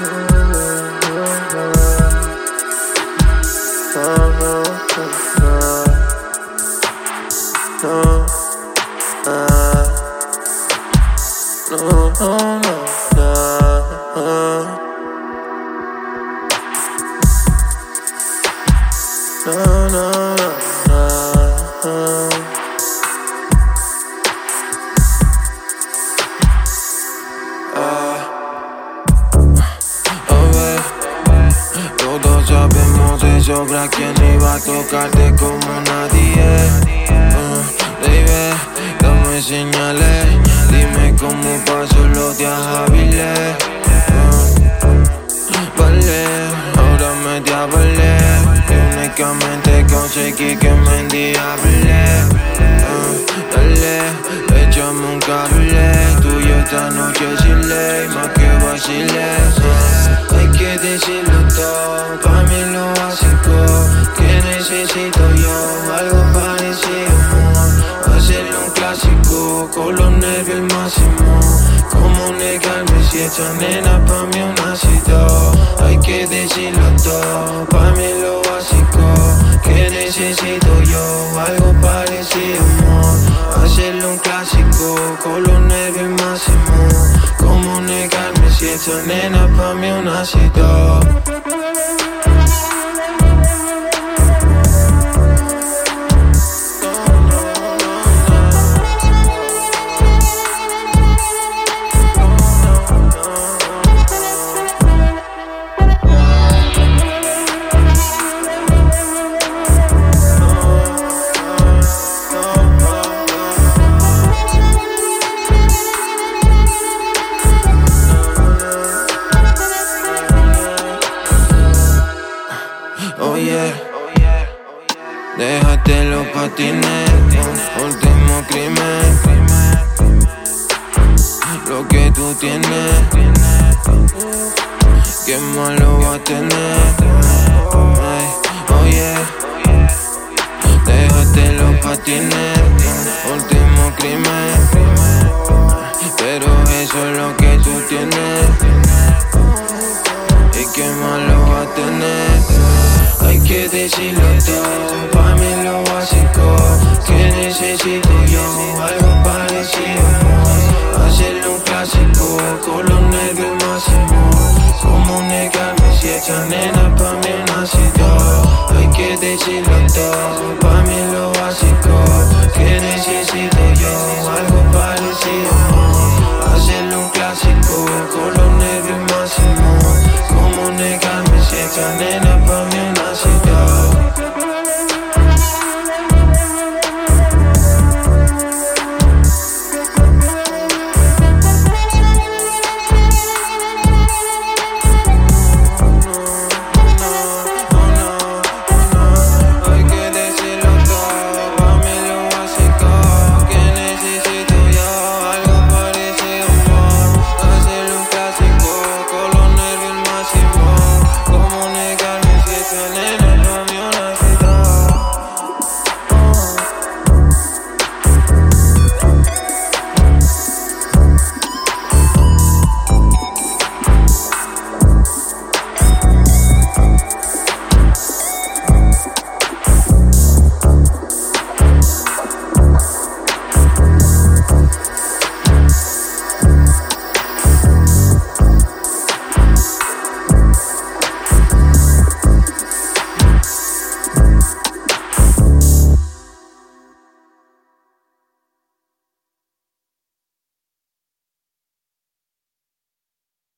no, no. Sabemos de sobra quién iba a tocarte como nadie. Uh, baby, dame señales. Dime cómo paso los días hábiles. Uh, vale, ahora me diablé. Y únicamente conseguí que me endiable. Uh, dale, échame un cable. Tú y esta noche sin ley, más que vacile que decirlo todo, necesito yo, algo parecido, amor Hacerlo un clásico, con los nervios máximo. Como negarme si esta nena pa' mí un ácido Hay que decirlo todo, pa' mí lo básico. Que necesito yo, algo parecido, amor. Hacerlo un clásico, con los nervios máximo. Como negarme si esta nena pa' mí un ácido Déjate los patines, último crimen. Lo que tú tienes, qué malo va a tener. oye, déjate los patines, último crimen. Pero eso es lo que tú tienes. Y qué malo va a tener que decirlo todo Pa' mí lo básico que necesito yo Algo parecido. ¿no? Hacerlo un clásico Color negro el máximo Como negarme si esta nena pa' mí nacido Hay que decirlo todo. Pa' mí lo básico que necesito yo Algo parecido. ¿no? Hacerlo un clásico Color negro el máximo Como negarme si esta nena